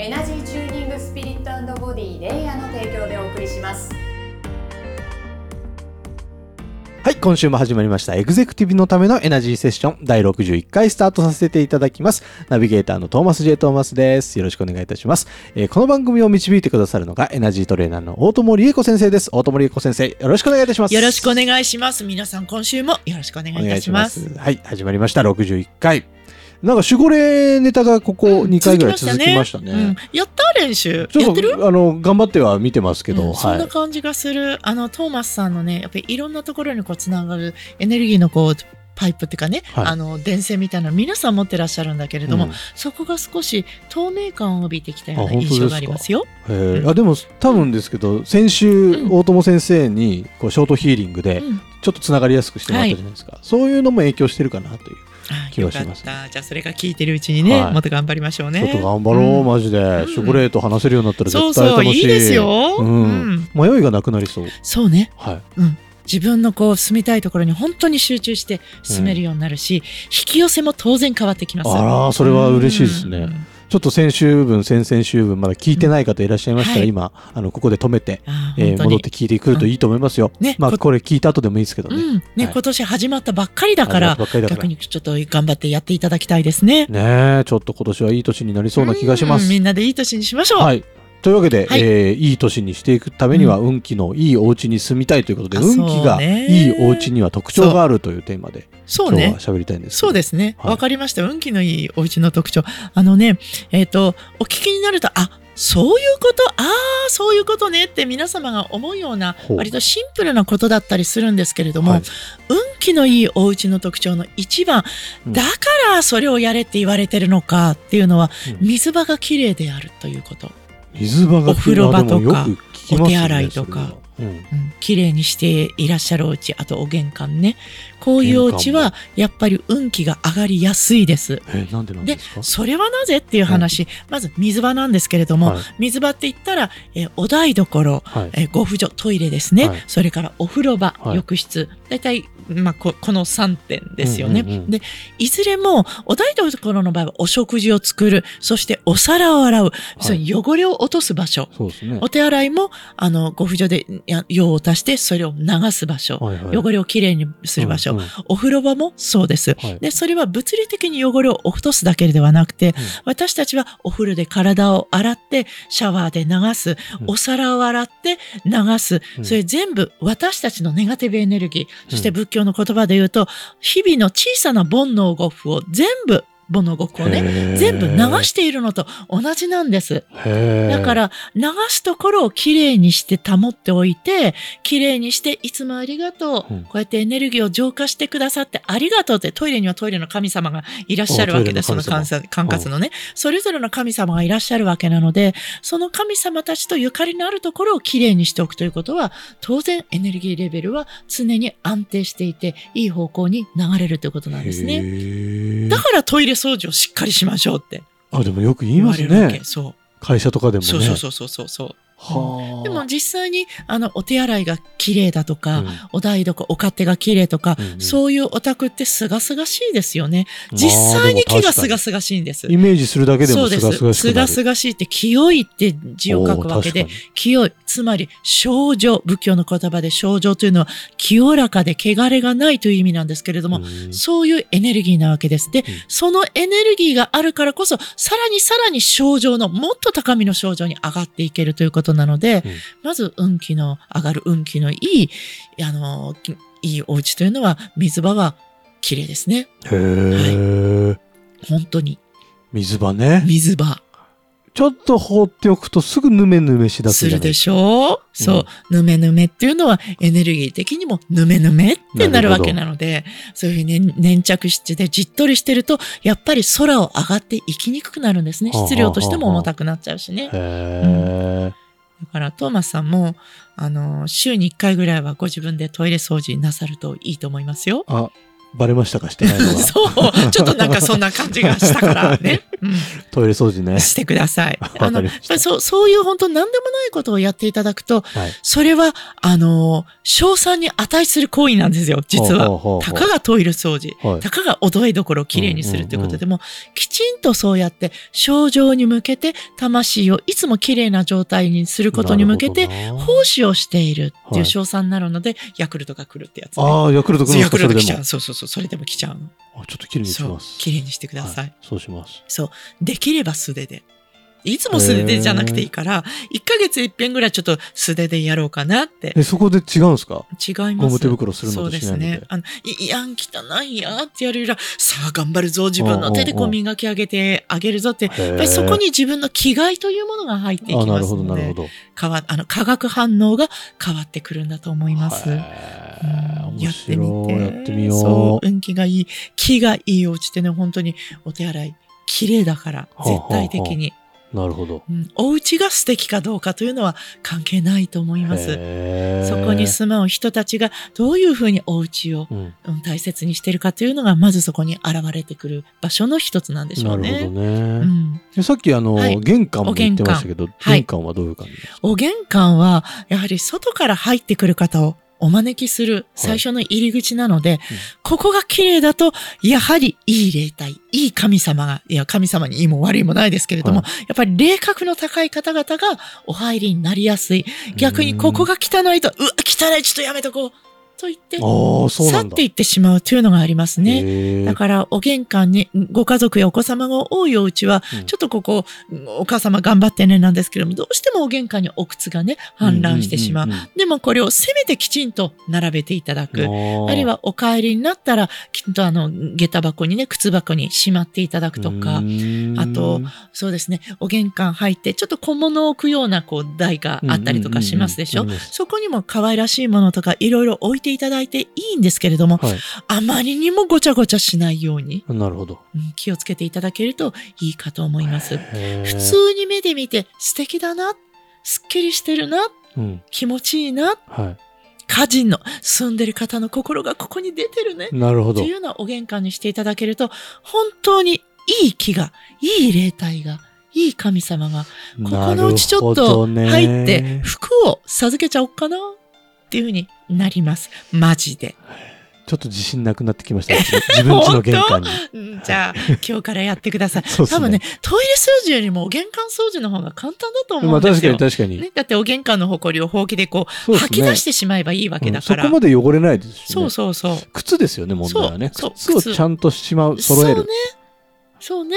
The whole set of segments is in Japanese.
エナジーチューニングスピリットボディレイヤーの提供でお送りしますはい、今週も始まりました。エグゼクティブのためのエナジーセッション第61回スタートさせていただきます。ナビゲーターのトーマス J. トーマスです。よろしくお願いいたします。えーこの番組を導いてくださるのがエナジートレーナーの大友理恵子先生です。大友理恵子先生、よろしくお願いいたします。よろしくお願いします。皆さん、今週もよろしくお願いいたします。はい、始まりました。61回。なんか守護霊ネタがここ2回ぐらい続きましたね。うん。やった練習。ちょっやってる？と、あの、頑張っては見てますけど、うん。そんは。ない感じがする。あの、トーマスさんのね、やっぱりいろんなところにこう、つながるエネルギーのこう、パイプっていうかね、はい。あの、電線みたいなの皆さん持ってらっしゃるんだけれども、うん。そこが少し透明感を帯びてきたような印象がありますよ。へー。あでも多分ですけど先週、うん。大友先生にこうショートヒーリングでうん。ちょっとつながりやすくしてもらったじゃないですか、そういうのも影響してるかなという、よかっがしますね。た。じゃあ、それが聞いてるうちにね、はい。もっと頑張りましょうね。ちょっと頑張ろう、うん。マジで、ん。ショコレート話せるようになったらそう絶対そう、楽しい。いいですよ。うん。うん。迷いがなくなりそう。そうね。はい。自分のこう住みたいところに本当に集中して住めるようになるし、引き寄せも当然変わってきます。あらそれは嬉しいですね。うんちょっと先週分先々週分まだ聞いてない方いらっしゃいましたら、うんはい。今あのここで止めて、あえー戻って聞いてくるといいと思いますよ、ねこまあこれ聞いた後でもいいですけどね、うん。ね、はい。今年始まったばっかりだから。逆にちょっと頑張ってやっていただきたいですね。ねえちょっと今年はいい年になりそうな気がします。うんみんなでいい年にしましょう。はい。というわけで、はいいえーいい年にしていくためには、運気のいいお家に住みたいということで、あ運気がいいお家には特徴があるというテーマで、そうね今日は。喋りたいんですそうですね。はいわ、かりました。運気のいいお家の特徴。あのね、えっ、と、お聞きになると、あ、そういうこと、ああ、そういうことねって皆様が思うような、割とシンプルなことだったりするんですけれども、はい運気のいいお家の特徴の一番、うんだからそれをやれって言われてるのかっていうのは、うん水場がきれいであるということ。水場がお風呂場とかねお手洗いとかうんうん、綺麗にしていらっしゃるお家あとお玄関ね。こういうお家玄はやっぱり運気が上がりやすいです。えーなんでなんですか？それはなぜっていう話、まず水場なんですけれども、はい。水場って言ったら、えーお台所、はい。えーご婦所トイレですね、はい。それからお風呂場、はい。浴室。大体、まあ、ここの3点ですよね、うんうんうん。でいずれもお台所の場合はお食事を作る。そしてお皿を洗う、その汚れを落とす場所。ね。お手洗いも、あの、ご婦所でや用を足して、それを流す場所。はいはい。汚れをきれいにする場所。うんうん。お風呂場もそうです。はい。で、それは物理的に汚れを落とすだけではなくて、私たちはお風呂で体を洗って、シャワーで流す、うん。お皿を洗って流す、うん。それ全部私たちのネガティブエネルギー、そしてうん仏教の言葉で言うと、日々の小さな煩悩極を全部、煩悩極をね、全部流しているのと同じなんです。だから流すところをきれいにして保っておいて、きれいにしていつもありがとう。うんこうやってエネルギーを浄化してくださってありがとうってトイレにはトイレの神様がいらっしゃるわけです。その管管轄のね。それぞれの神様がいらっしゃるわけなので、その神様たちとゆかりのあるところをきれいにしておくということは、当然エネルギーレベルは常に安定していて、いい方向に流れるということなんですへね。ーだからトイレ掃除をしっかりしましょうってあでもよく言います。ねそう。会社とかでもねそうそうそうそうそう。はあでも実際にあのお手洗いが綺麗だとか、うんお台所お勝手が綺麗とか、うんうんそういうお宅ってすがすがしいですよね。まあ実際に木がすがすがしいんです。イメージするだけでそうですもすがすが。しくなるすがすがしいって清いって字を書くわけで清い。つまり、症状。仏教の言葉で症状というのは、清らかで汚れがないという意味なんですけれども、うんそういうエネルギーなわけです。で、んそのエネルギーがあるからこそ、さらにさらに症状の、もっと高みの症状に上がっていけるということなので、うんまず運気の上がる運気のいい、あの、きいいお家というのは、水場は綺麗ですね。へえ、本当に。水場ね。水場。ちょっと放っておくとすぐヌメヌメしだすするでしょ？う、そう、ぬめぬめっていうのはエネルギー的にもぬめぬめってなるわけなので、そういうふうに、ね、粘着質でじっとりしてると、やっぱり空を上がっていきにくくなるんですね。質量としても重たくなっちゃうしね。へだからトーマスさんも、あの、週に1回ぐらいはご自分でトイレ掃除なさるといいと思いますよ。あ、バレましたか？してないのが。そう。ちょっとなんかそんな感じがしたからね。うん。トイレ掃除ね。してください。あの、そう、そういう本当何でもないことをやっていただくと、はい。それは、あの、賞賛に値する行為なんですよ、実は。たかがトイレ掃除。はいたかがおどいどころをきれいにするということでも、きちんとそうやって、症状に向けて、魂をいつもきれいな状態にすることに向けて、奉仕をしているってはいいう賞賛になるので、ヤクルトが来るってやつ、ね。ああ、ヤクルトくんのヤクルト来ちゃう。そうそうそう、それでも来ちゃうの。あちょっと綺麗にします。。きれいにしてください。はいそうします。そう。できれば素手で。いつも素手でじゃなくていいから、1ヶ月一遍ぐらいちょっと素手でやろうかなって。え、そこで違うんですか？違います。ゴム手袋するのそうですとしないのでね。あの、いいやん、汚いやってやるよりは、さあ頑張るぞ、自分の手でこう磨き上げてあげるぞって、やっやぱりそこに自分の気概というものが入っていきあ、なまするほど、なので、るほど。変わ、あの、化学反応が変わってくるんだと思います。やってみ。て。やってみよそう、運気がいい、気がいいお家ってね、本当にお手洗い、綺麗だから、絶対的に。う。なるほど。うん、お家が素敵かどうかというのは関係ないと思います。そこに住まう人たちがどういうふうにお家を、うん。うん大切にしてるかというのが、まずそこに現れてくる場所の一つなんでしょうね。なるほどうね。ん、でさっきあの、はい玄関も言ってましたけど、はい玄関はどういう感じですか？お玄関は、やはり外から入ってくる方をお招きする最初の入り口なので、ここが綺麗だと、やはりいい霊体、いい神様が、いや、神様にいいも悪いもないですけれども、はやっぱり霊格の高い方々がお入りになりやすい。逆にここが汚いと、うわ、汚い、ちょっとやめとこう。と言って。去っていってしまうというのがありますね。だから、お玄関にご家族やお子様が多いお家は、うんちょっとここ、お母様頑張ってねなんですけども、どうしてもお玄関にお靴がね、氾濫してしまう。んんんんでもこれをせめてきちんと並べていただく。あるいは、はお帰りになったら、きっとあの、下駄箱にね、靴箱にしまっていただくとか、あと、そうですね、お玄関入って、ちょっと小物を置くような、こう、台があったりとかしますでしょ。うんうんうんうんそこにも可愛らしいものとかいろいろ置いていただいていいんですけれども、はい。あまりにもごちゃごちゃしないように、なるほど。うん気をつけていただけるといいかと思います。普通に目で見て素敵だな、すっきりしてるな、うん。気持ちいいな、は家人の住んでる方の心がここに出てるね。い。なるほどっていう。ようなお玄関にしていただけると、本当にいい気が、いい霊体が、いい神様が、ここのうちちょっと入って、服を授けちゃおっかなっていうふうになります。マジで。ちょっと自信なくなってきました。自分家の玄関に。うんじゃあ、今日からやってください。ね多分ね、トイレ掃除よりもお玄関掃除の方が簡単だと思まあ確かうんですよ。に確かに。ね、だってお玄関の埃をほうきでこう、ね吐き出してしまえばいいわけだから。うんそこまで汚れないですしね。そうそうそう。靴ですよね、問題はね。そうそう靴をちゃんとしまう、揃えるそうね。。そうね。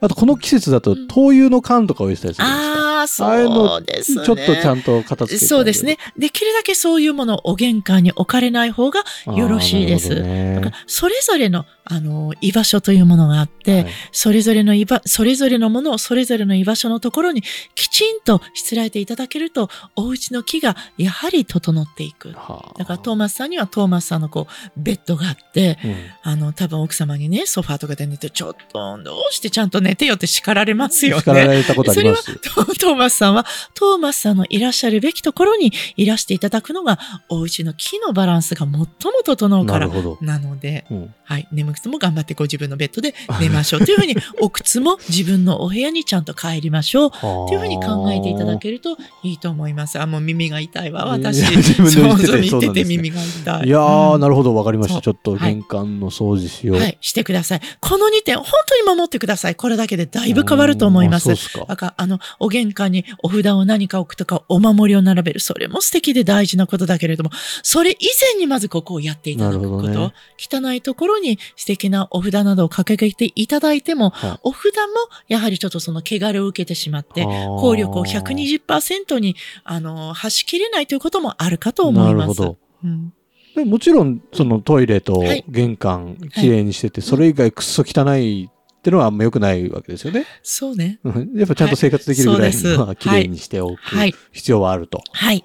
あと、この季節だと、うん灯油の缶とか置いてたりするじゃないですか。ああ、あそうですね。ちょっとちゃんと片付けそうですね。。できるだけそういうものをお玄関に置かれない方がよろしいです。ねそれぞれの、あの、居場所というものがあって、はいそれぞれの居場、それぞれのものをそれぞれの居場所のところにきちんとしつらえていただけると、お家の木がやはり整っていく。はあだからトーマスさんにはトーマスさんのこう、ベッドがあって、うんあの、多分奥様にね、ソファーとかで寝て、ちょっと、どうしてちゃんと寝てよって叱られますよね。叱られたことあります。トトーマスさんは、トーマスさんのいらっしゃるべきところにいらしていただくのが、お家の木のバランスが最も整うから。なので、うんはい、眠くても頑張ってご自分のベッドで寝ましょう。というふうに、お靴も自分のお部屋にちゃんと帰りましょう。というふうに考えていただけるといいと思います。あ、もう耳が痛いわ、私。自分で言ってて耳が痛い。いやー、うんなるほど、わかりました。ちょっとはい玄関の掃除しよう。はい、してください。この2点、本当に守ってください。これだけでだいぶ変わると思います。だから、あの、お玄関にお札を何か置くとか、お守りを並べる。それも素敵で大事なことだけれども、それ以前にまずここをやっていただくこと。ね汚いところに素敵なお札などを掲げていただいても、はいお札もやはりちょっとその汚れを受けてしまって、効力を120%に、あの、発しきれないということもあるかと思います。なるほど。うんでもちろん、そのトイレとはい玄関、きれいにしてて、それ以外くっそ汚いってのはあんま良くないわけですよね。そうね。うんやっぱちゃんと生活できるぐらいはいそうですのは綺麗にしておくはい必要はあると。はい。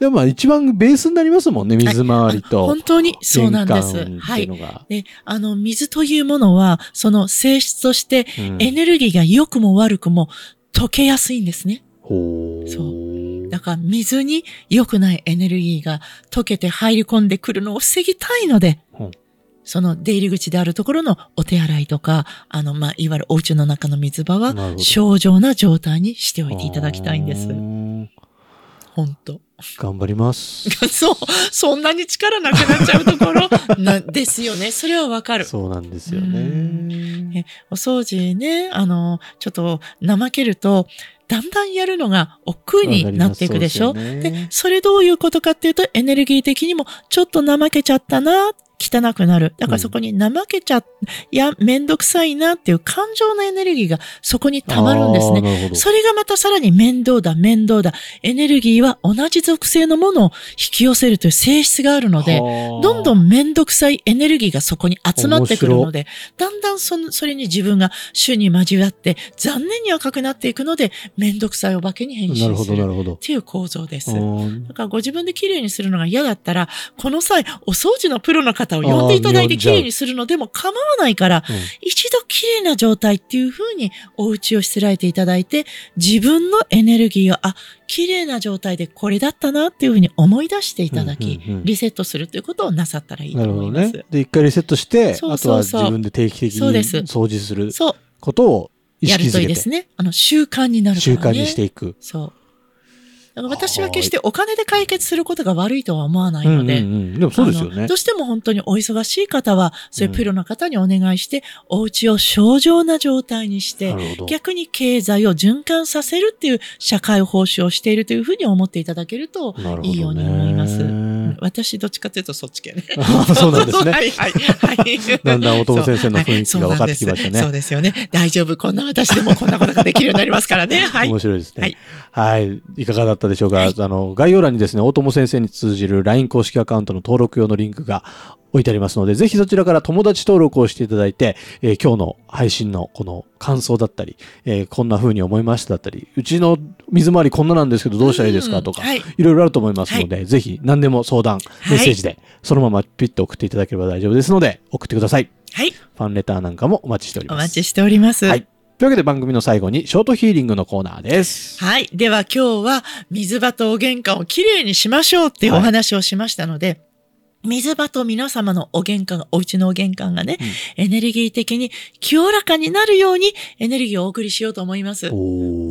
でもまあ一番ベースになりますもんね、水回りと。本当にそうなんです。はいっていう。のが。で、あの、水というものは、その性質として、うんエネルギーが良くも悪くも溶けやすいんですね。ほう。そだから水に良くないエネルギーが溶けて入り込んでくるのを防ぎたいので、うんその出入り口であるところのお手洗いとか、あの、まあ、いわゆるお家の中の水場は正常な状態にしておいていただきたいんですう。ん本当頑張ります。そう、そんなに力なくなっちゃうところ なんですよね。それはわかる。そうなんですようね。お掃除ね、あの、ちょっと怠けると、だんだんやるのが億劫になっていくでしょ？でねで、それどういうことかっていうと、エネルギー的にもちょっと怠けちゃったな、汚くなる。だからそこに怠けちゃ、いや、めんどくさいなっていう感情のエネルギーがそこに溜まるんですね。それがまたさらに面倒だ、面倒だ。エネルギーは同じ属性のものを引き寄せるという性質があるので、どんどん、ん面倒くさいエネルギーがそこに集まってくるので、だんだんそのそれに自分が主に交わって、残念に赤くなっていくので、面倒くさいお化けに変身する。なるほど、なるほどっ。ていう構造です。うんだからご自分で綺麗にするのが嫌だったら、この際、お掃除のプロの方を呼んでいただいて綺麗にするのでも構わないから、一度綺麗な状態っていう風にお家をしつらえていただいて、自分のエネルギーを、あ、綺麗な状態でこれだったなっていう風に思い出していただき、リセットするということをなさったらいいと思いますなるほど。ね。で、一回リセットして、あとは自分で定期的に掃除する、ことを意やるとい、いですね。あの、習慣になるからね。習慣にしていく。そう。私は決してお金で解決することが悪いとは思わないので、うんうんうんでもそうですよねど。うしても本当にお忙しい方は、そういうプロの方にお願いして、お家を正常な状態にして。逆に経済を循環させるっていう社会奉仕をしているというふうに思っていただけるといいように思います。私どっちかというとそっち系ね。あ そうなんですねはいはいはい。だんだんお友先生の雰囲気が分かってきましたねそうはいそうですよね。大丈夫。こんな私でもこんなことができるようになりますからね。はい。面白いですね。ははいい。い。かがだったでしょうか、あの、概要欄にですね、大友先生に通じる LINE 公式アカウントの登録用のリンクが置いてありますので、ぜひそちらから友達登録をしていただいて、えー今日の配信のこの感想だったり、えーこんな風に思いましただったり、うちの水回りこんななんですけどどうしたらいいですか？とか、うんはいいろいろあると思いますので、ぜひ何でも相談、メッセージで、そのままピッと送っていただければ大丈夫ですので、送ってください。はい。ファンレターなんかもお待ちしております。お待ちしております。はい。というわけで番組の最後にショートヒーリングのコーナーです。はい。では今日は水場とお玄関をきれいにしましょうっていうお話をしましたので、水場と皆様のお玄関、お家のお玄関がね、エネルギー的に清らかになるようにエネルギーをお送りしようと思います。だ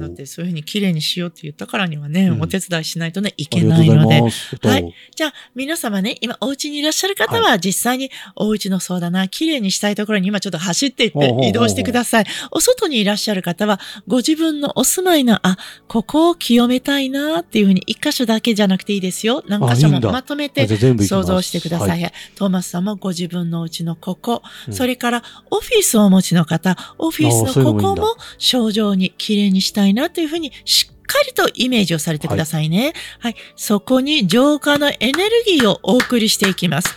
ってそういうふうにきれいにしようって言ったからにはね、うん。お手伝いしないとね、いけないので。はい。じゃあ、皆様ね、今お家にいらっしゃる方は実際にお家のそうだな、綺麗にしたいところに今ちょっと走っていって移動してください。お外にいらっしゃる方は、ご自分のお住まいの、あ、ここを清めたいなっていうふうに一箇所だけじゃなくていいですよ。何箇所もまとめて想像してください。はトーマスさんもご自分のお家のここ、うんそれからオフィスをお持ちの方、オフィスのここも正常に綺麗にしたいなというふうにしっかりとイメージをされてくださいね。はい。そこに浄化のエネルギーをお送りしていきます。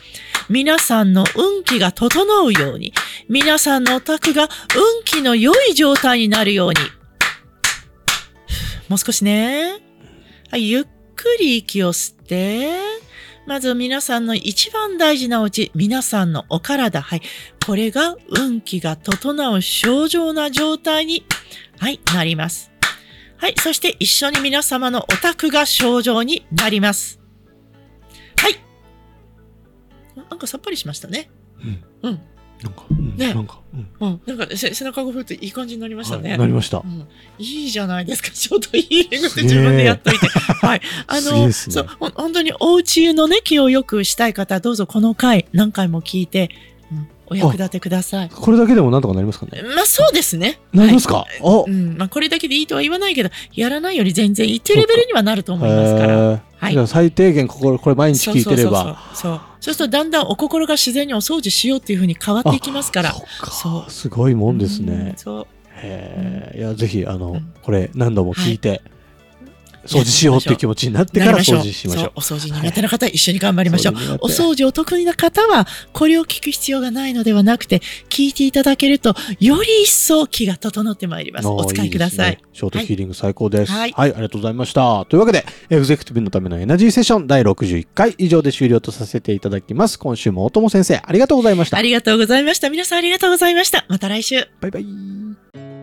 皆さんの運気が整うように、皆さんのお宅が運気の良い状態になるように。もう少しね。はい、ゆっくり息を吸って、まず皆さんの一番大事なうち、皆さんのお体、はい。これが運気が整う正常な状態に、はい、なります。はい。そして一緒に皆様のお宅が正常になります。はい。なんかさっぱりしましたね。うんうん。なんか、うんねなんか、うんうん。なんかせ背中が振るといい感じになりましたね。はいなりましたう。ん、いいじゃないですか。ちょっとヒーリングって自分でやっといて。はい。あの、ねそう、本当にお家のね、気を良くしたい方、どうぞこの回何回も聞いて、うん、お役立てください。これだけでもなんとかなりますかねまあそうですね。なりますか？はいあうん。まあこれだけでいいとは言わないけど、やらないより全然一定レベルにはなると思いますから。へーはい最低限ここ、これ毎日聞いてれば。そうそうそうそう。そうするとだんだんお心が自然にお掃除しようっていうふうに変わっていきますから。そうすごいもんですうんね。そう。へえ。いや、ぜひ、あのうん、これ何度も聞いて、掃除しようっていう気持ちになってから掃除しましょう。お掃除苦手な方は一緒に頑張りましょう。はいお掃除お得意な方は、これを聞く必要がないのではなくて、聞いていただけると、より一層気が整ってまいります。お使いください。ですねショートヒーリング最高です。は、はいいありがとうございました。というわけで、エグゼクティブのためのエナジーセッション第61回以上で終了とさせていただきます。今週も大友先生、ありがとうございましたあ。りがとうございました。皆さんありがとうございました。また来週。バイバイ。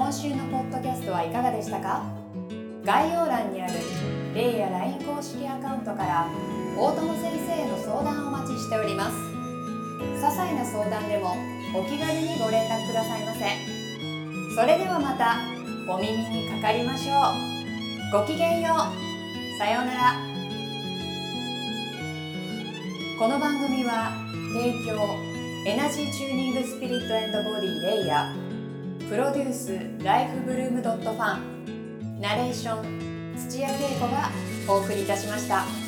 今週のポッドキャストはいかがでしたか？概要欄にあるレイや LINE 公式アカウントから大友先生への相談をお待ちしております。些細な相談でもお気軽にご連絡くださいませ。それではまたお耳にかかりましょう。ごきげんよう。さようなら。この番組は提供エナジーチューニングスピリットボディレイヤー。プロデュースライフブルームドットファンナレーション土屋恵子がお送りいたしました。